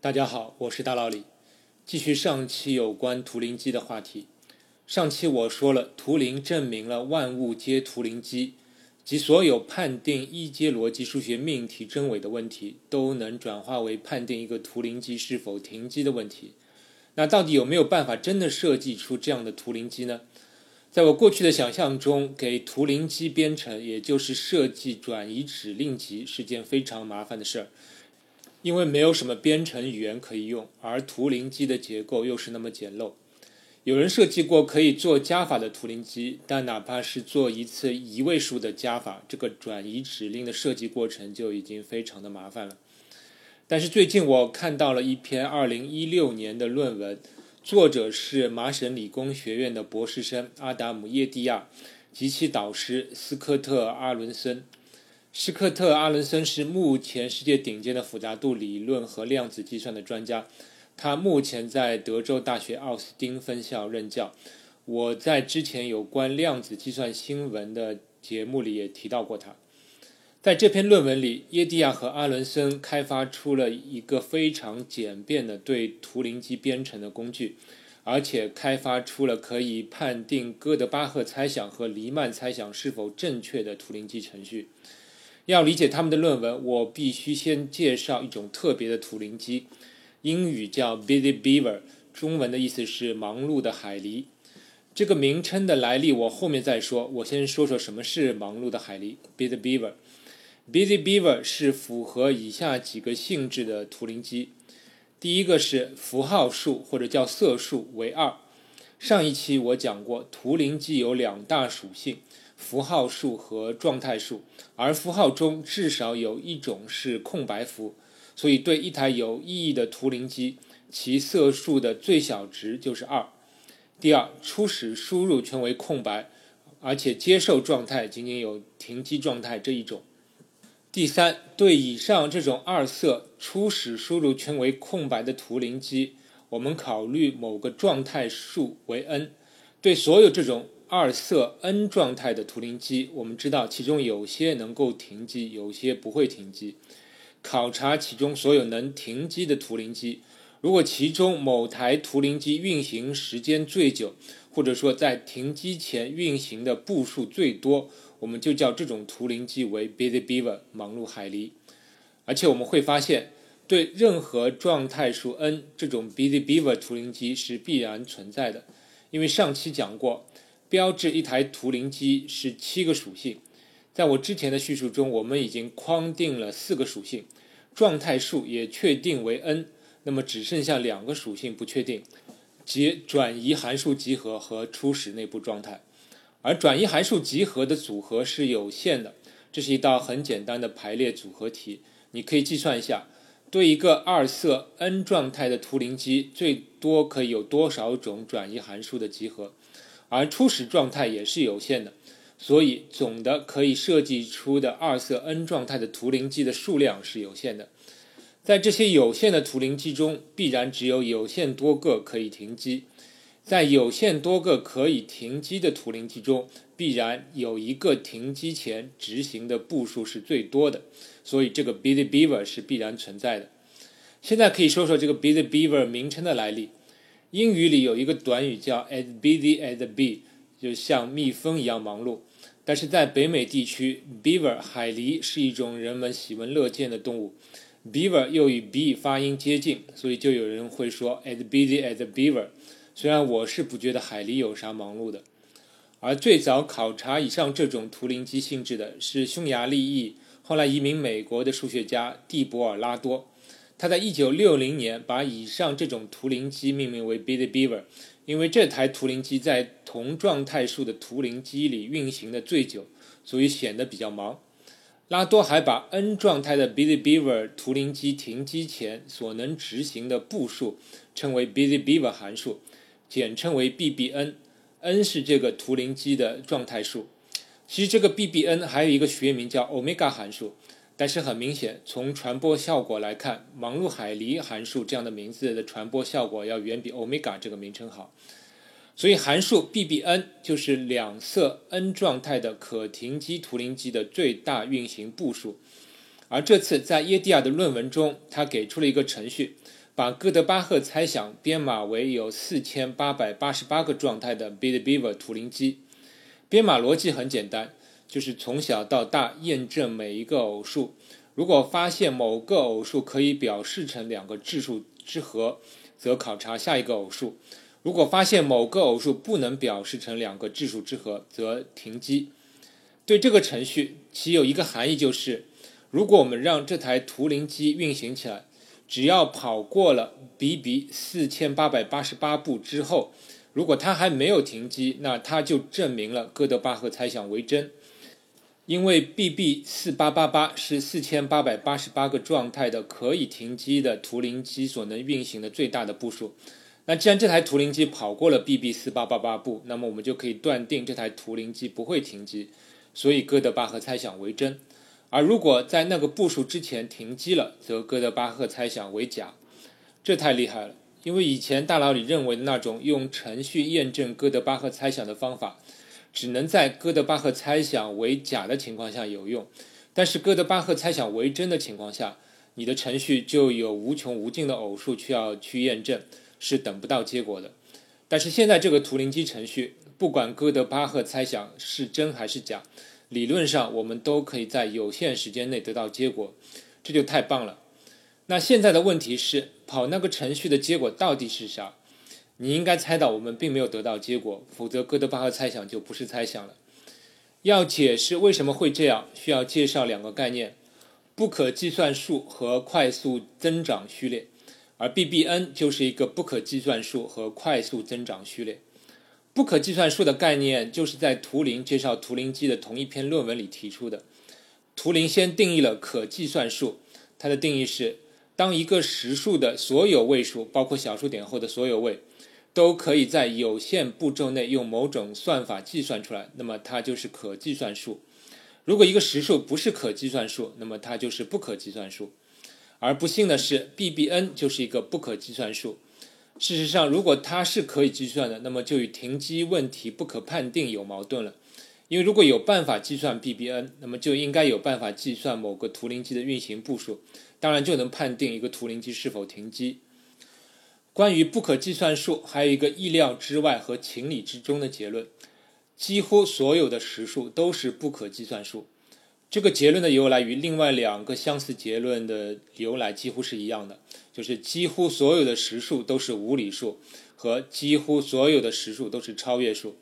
大家好，我是大老李，继续上期有关图灵机的话题。上期我说了，图灵证明了万物皆图灵机，即所有判定一阶逻辑数学命题真伪的问题，都能转化为判定一个图灵机是否停机的问题。那到底有没有办法真的设计出这样的图灵机呢？在我过去的想象中，给图灵机编程，也就是设计转移指令集，是件非常麻烦的事儿。因为没有什么编程语言可以用，而图灵机的结构又是那么简陋。有人设计过可以做加法的图灵机，但哪怕是做一次一位数的加法，这个转移指令的设计过程就已经非常的麻烦了。但是最近我看到了一篇2016年的论文，作者是麻省理工学院的博士生阿达姆耶蒂亚及其导师斯科特阿伦森。施克特·阿伦森是目前世界顶尖的复杂度理论和量子计算的专家，他目前在德州大学奥斯汀分校任教。我在之前有关量子计算新闻的节目里也提到过他。在这篇论文里，耶蒂亚和阿伦森开发出了一个非常简便的对图灵机编程的工具，而且开发出了可以判定哥德巴赫猜想和黎曼猜想是否正确的图灵机程序。要理解他们的论文，我必须先介绍一种特别的图灵机，英语叫 Busy Beaver，中文的意思是忙碌的海狸。这个名称的来历我后面再说，我先说说什么是忙碌的海狸 Busy Beaver。Busy Beaver 是符合以下几个性质的图灵机，第一个是符号数或者叫色数为二。上一期我讲过，图灵机有两大属性。符号数和状态数，而符号中至少有一种是空白符，所以对一台有意义的图灵机，其色数的最小值就是二。第二，初始输入全为空白，而且接受状态仅仅有停机状态这一种。第三，对以上这种二色初始输入全为空白的图灵机，我们考虑某个状态数为 n，对所有这种。二色 n 状态的图灵机，我们知道其中有些能够停机，有些不会停机。考察其中所有能停机的图灵机，如果其中某台图灵机运行时间最久，或者说在停机前运行的步数最多，我们就叫这种图灵机为 Busy Beaver 忙碌海狸。而且我们会发现，对任何状态数 n，这种 Busy Beaver 图灵机是必然存在的，因为上期讲过。标志一台图灵机是七个属性，在我之前的叙述中，我们已经框定了四个属性，状态数也确定为 n，那么只剩下两个属性不确定，即转移函数集合和初始内部状态。而转移函数集合的组合是有限的，这是一道很简单的排列组合题，你可以计算一下，对一个二色 n 状态的图灵机，最多可以有多少种转移函数的集合？而初始状态也是有限的，所以总的可以设计出的二色 n 状态的图灵机的数量是有限的。在这些有限的图灵机中，必然只有有限多个可以停机。在有限多个可以停机的图灵机中，必然有一个停机前执行的步数是最多的。所以这个 Busy Beaver 是必然存在的。现在可以说说这个 Busy Beaver 名称的来历。英语里有一个短语叫 as busy as a bee，就像蜜蜂一样忙碌。但是在北美地区，beaver 海狸是一种人们喜闻乐见的动物，beaver 又与 bee 发音接近，所以就有人会说 as busy as a beaver。虽然我是不觉得海狸有啥忙碌的。而最早考察以上这种图灵机性质的是匈牙利裔，后来移民美国的数学家蒂博尔拉多。他在一九六零年把以上这种图灵机命名为 Busy Beaver，因为这台图灵机在同状态数的图灵机里运行的最久，所以显得比较忙。拉多还把 n 状态的 Busy Beaver 图灵机停机前所能执行的步数称为 Busy Beaver 函数，简称为 BBN，n 是这个图灵机的状态数。其实这个 BBN 还有一个学名叫 Omega 函数。但是很明显，从传播效果来看，“忙碌海狸函数”这样的名字的传播效果要远比 “omega” 这个名称好。所以函数 BBN 就是两色 n 状态的可停机图灵机的最大运行步数。而这次在耶蒂亚的论文中，他给出了一个程序，把哥德巴赫猜想编码为有四千八百八十八个状态的 Bitbeaver 图灵机。编码逻辑很简单，就是从小到大验证每一个偶数。如果发现某个偶数可以表示成两个质数之和，则考察下一个偶数；如果发现某个偶数不能表示成两个质数之和，则停机。对这个程序，其有一个含义就是：如果我们让这台图灵机运行起来，只要跑过了 BB 四千八百八十八步之后，如果它还没有停机，那它就证明了哥德巴赫猜想为真。因为 BB 四八八八是四千八百八十八个状态的可以停机的图灵机所能运行的最大的步数。那既然这台图灵机跑过了 BB 四八八八步，那么我们就可以断定这台图灵机不会停机，所以哥德巴赫猜想为真。而如果在那个步数之前停机了，则哥德巴赫猜想为假。这太厉害了，因为以前大脑里认为的那种用程序验证哥德巴赫猜想的方法。只能在哥德巴赫猜想为假的情况下有用，但是哥德巴赫猜想为真的情况下，你的程序就有无穷无尽的偶数需要去验证，是等不到结果的。但是现在这个图灵机程序，不管哥德巴赫猜想是真还是假，理论上我们都可以在有限时间内得到结果，这就太棒了。那现在的问题是，跑那个程序的结果到底是啥？你应该猜到，我们并没有得到结果，否则哥德巴赫猜想就不是猜想了。要解释为什么会这样，需要介绍两个概念：不可计算数和快速增长序列。而 BBN 就是一个不可计算数和快速增长序列。不可计算数的概念就是在图灵介绍图灵机的同一篇论文里提出的。图灵先定义了可计算数，它的定义是：当一个实数的所有位数，包括小数点后的所有位。都可以在有限步骤内用某种算法计算出来，那么它就是可计算数。如果一个实数不是可计算数，那么它就是不可计算数。而不幸的是，BBN 就是一个不可计算数。事实上，如果它是可以计算的，那么就与停机问题不可判定有矛盾了。因为如果有办法计算 BBN，那么就应该有办法计算某个图灵机的运行步数，当然就能判定一个图灵机是否停机。关于不可计算数，还有一个意料之外和情理之中的结论：几乎所有的实数都是不可计算数。这个结论的由来与另外两个相似结论的由来几乎是一样的，就是几乎所有的实数都是无理数，和几乎所有的实数都是超越数。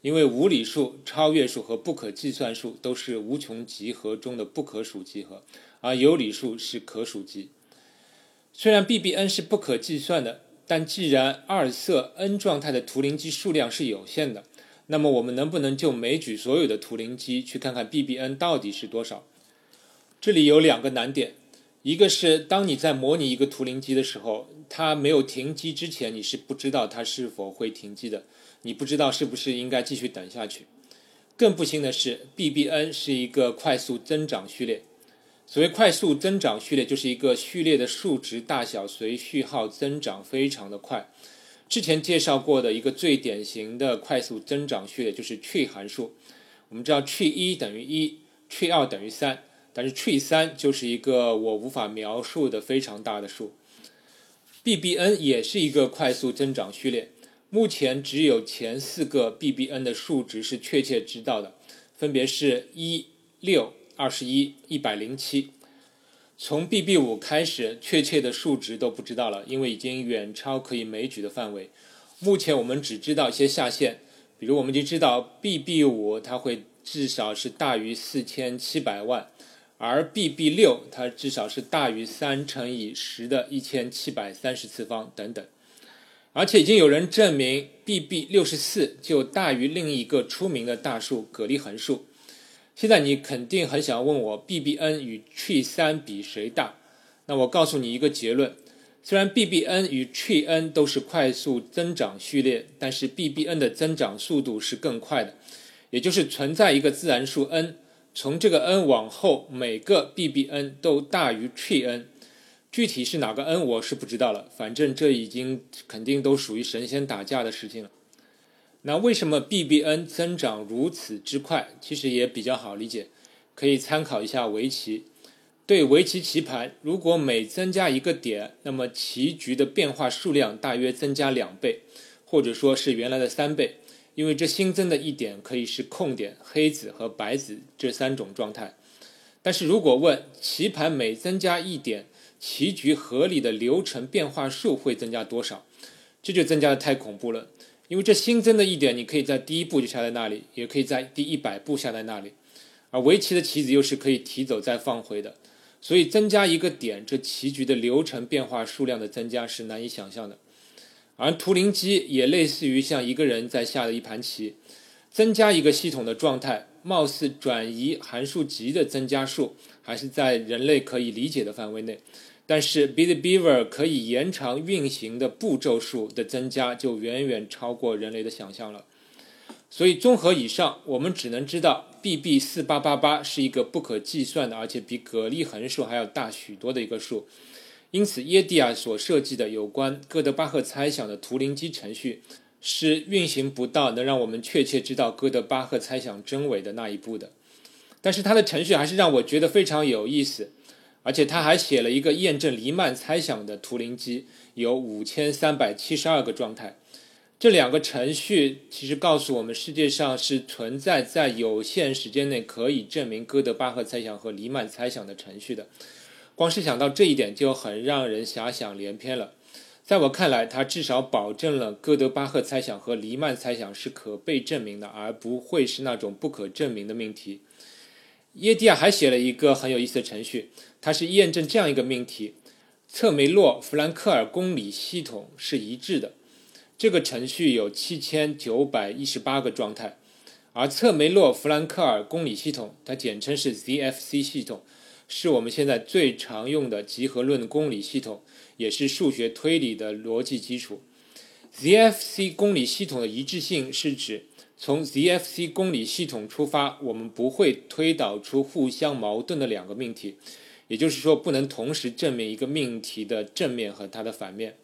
因为无理数、超越数和不可计算数都是无穷集合中的不可数集合，而有理数是可数集。虽然 BBN 是不可计算的。但既然二色 n 状态的图灵机数量是有限的，那么我们能不能就枚举所有的图灵机去看看 BBN 到底是多少？这里有两个难点，一个是当你在模拟一个图灵机的时候，它没有停机之前，你是不知道它是否会停机的，你不知道是不是应该继续等下去。更不幸的是，BBN 是一个快速增长序列。所谓快速增长序列，就是一个序列的数值大小随序号增长非常的快。之前介绍过的一个最典型的快速增长序列就是 tree 函数。我们知道 tree 一等于一，tree 二等于三，但是 tree 三就是一个我无法描述的非常大的数。BBN 也是一个快速增长序列，目前只有前四个 BBN 的数值是确切知道的，分别是一六。二十一一百零七，从 BB 五开始，确切的数值都不知道了，因为已经远超可以枚举的范围。目前我们只知道一些下限，比如我们就知道 BB 五它会至少是大于四千七百万，而 BB 六它至少是大于三乘以十的一千七百三十次方等等。而且已经有人证明 BB 六十四就大于另一个出名的大数——葛利横数。现在你肯定很想问我，BBN 与 tree 三比谁大？那我告诉你一个结论：虽然 BBN 与 tree n 都是快速增长序列，但是 BBN 的增长速度是更快的。也就是存在一个自然数 n，从这个 n 往后，每个 BBN 都大于 tree n。具体是哪个 n，我是不知道了。反正这已经肯定都属于神仙打架的事情了。那为什么 BBN 增长如此之快？其实也比较好理解，可以参考一下围棋。对围棋棋盘，如果每增加一个点，那么棋局的变化数量大约增加两倍，或者说是原来的三倍。因为这新增的一点可以是空点、黑子和白子这三种状态。但是如果问棋盘每增加一点，棋局合理的流程变化数会增加多少？这就增加的太恐怖了。因为这新增的一点，你可以在第一步就下在那里，也可以在第一百步下在那里。而围棋的棋子又是可以提走再放回的，所以增加一个点，这棋局的流程变化数量的增加是难以想象的。而图灵机也类似于像一个人在下的一盘棋，增加一个系统的状态，貌似转移函数级的增加数还是在人类可以理解的范围内，但是 Bitbeaver 可以延长运行的步骤数的增加就远远超过人类的想象了。所以综合以上，我们只能知道 BB 四八八八是一个不可计算的，而且比蛤蜊横数还要大许多的一个数。因此，耶蒂亚所设计的有关哥德巴赫猜想的图灵机程序是运行不到能让我们确切知道哥德巴赫猜想真伪的那一步的。但是，他的程序还是让我觉得非常有意思，而且他还写了一个验证黎曼猜想的图灵机，有五千三百七十二个状态。这两个程序其实告诉我们，世界上是存在在有限时间内可以证明哥德巴赫猜想和黎曼猜想的程序的。光是想到这一点就很让人遐想连篇了。在我看来，它至少保证了哥德巴赫猜想和黎曼猜想是可被证明的，而不会是那种不可证明的命题。耶蒂亚还写了一个很有意思的程序，它是验证这样一个命题：策梅洛弗兰克尔公理系统是一致的。这个程序有七千九百一十八个状态，而策梅洛弗兰克尔公理系统，它简称是 ZFC 系统。是我们现在最常用的集合论公理系统，也是数学推理的逻辑基础。ZFC 公理系统的一致性是指从 ZFC 公理系统出发，我们不会推导出互相矛盾的两个命题，也就是说，不能同时证明一个命题的正面和它的反面。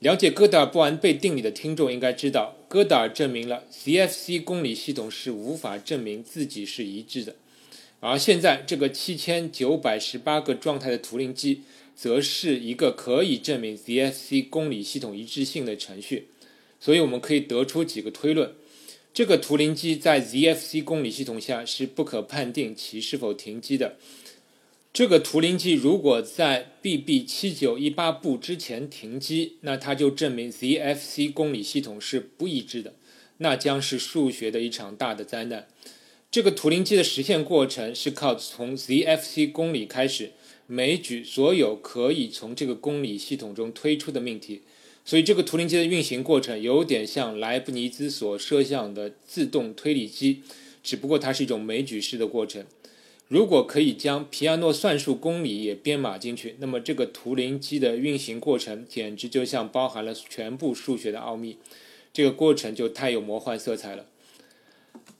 了解哥德尔不完备定理的听众应该知道，哥德尔证明了 ZFC 公理系统是无法证明自己是一致的。而现在，这个七千九百十八个状态的图灵机，则是一个可以证明 ZFC 公理系统一致性的程序。所以，我们可以得出几个推论：这个图灵机在 ZFC 公理系统下是不可判定其是否停机的。这个图灵机如果在 BB 七九一八步之前停机，那它就证明 ZFC 公理系统是不一致的，那将是数学的一场大的灾难。这个图灵机的实现过程是靠从 ZFC 公理开始，枚举所有可以从这个公理系统中推出的命题，所以这个图灵机的运行过程有点像莱布尼兹所设想的自动推理机，只不过它是一种枚举式的过程。如果可以将皮亚诺算术公理也编码进去，那么这个图灵机的运行过程简直就像包含了全部数学的奥秘，这个过程就太有魔幻色彩了。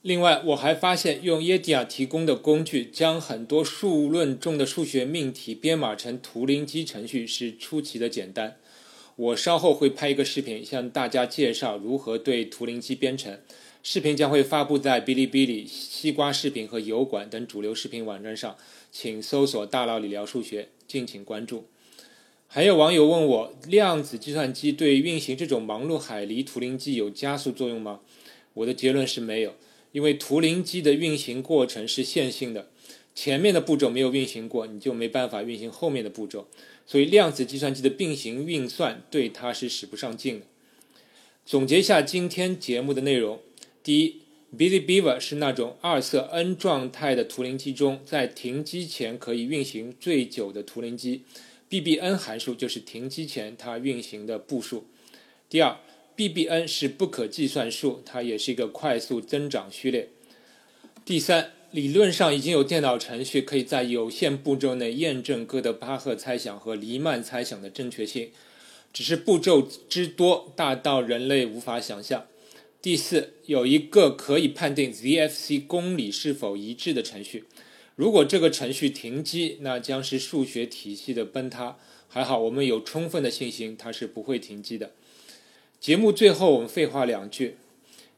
另外，我还发现用耶蒂亚提供的工具将很多数论中的数学命题编码成图灵机程序是出奇的简单。我稍后会拍一个视频向大家介绍如何对图灵机编程。视频将会发布在哔哩哔哩、西瓜视频和油管等主流视频网站上，请搜索“大佬理聊数学”，敬请关注。还有网友问我，量子计算机对运行这种忙碌海狸图灵机有加速作用吗？我的结论是没有。因为图灵机的运行过程是线性的，前面的步骤没有运行过，你就没办法运行后面的步骤，所以量子计算机的并行运算对它是使不上劲的。总结一下今天节目的内容：第一，Bitbeaver 是那种二色 n 状态的图灵机中，在停机前可以运行最久的图灵机，BBn 函数就是停机前它运行的步数。第二。BBn 是不可计算数，它也是一个快速增长序列。第三，理论上已经有电脑程序可以在有限步骤内验证哥德巴赫猜想和黎曼猜想的正确性，只是步骤之多大到人类无法想象。第四，有一个可以判定 ZFC 公理是否一致的程序，如果这个程序停机，那将是数学体系的崩塌。还好，我们有充分的信心，它是不会停机的。节目最后，我们废话两句。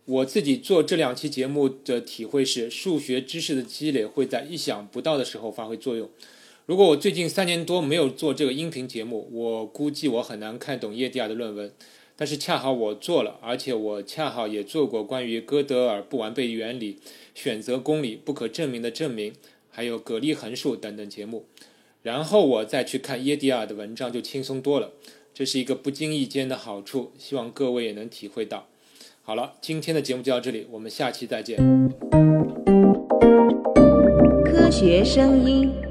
我自己做这两期节目的体会是，数学知识的积累会在意想不到的时候发挥作用。如果我最近三年多没有做这个音频节目，我估计我很难看懂耶蒂亚的论文。但是恰好我做了，而且我恰好也做过关于哥德尔不完备原理、选择公理、不可证明的证明，还有葛利横数等等节目。然后我再去看耶蒂亚的文章，就轻松多了。这是一个不经意间的好处，希望各位也能体会到。好了，今天的节目就到这里，我们下期再见。科学声音。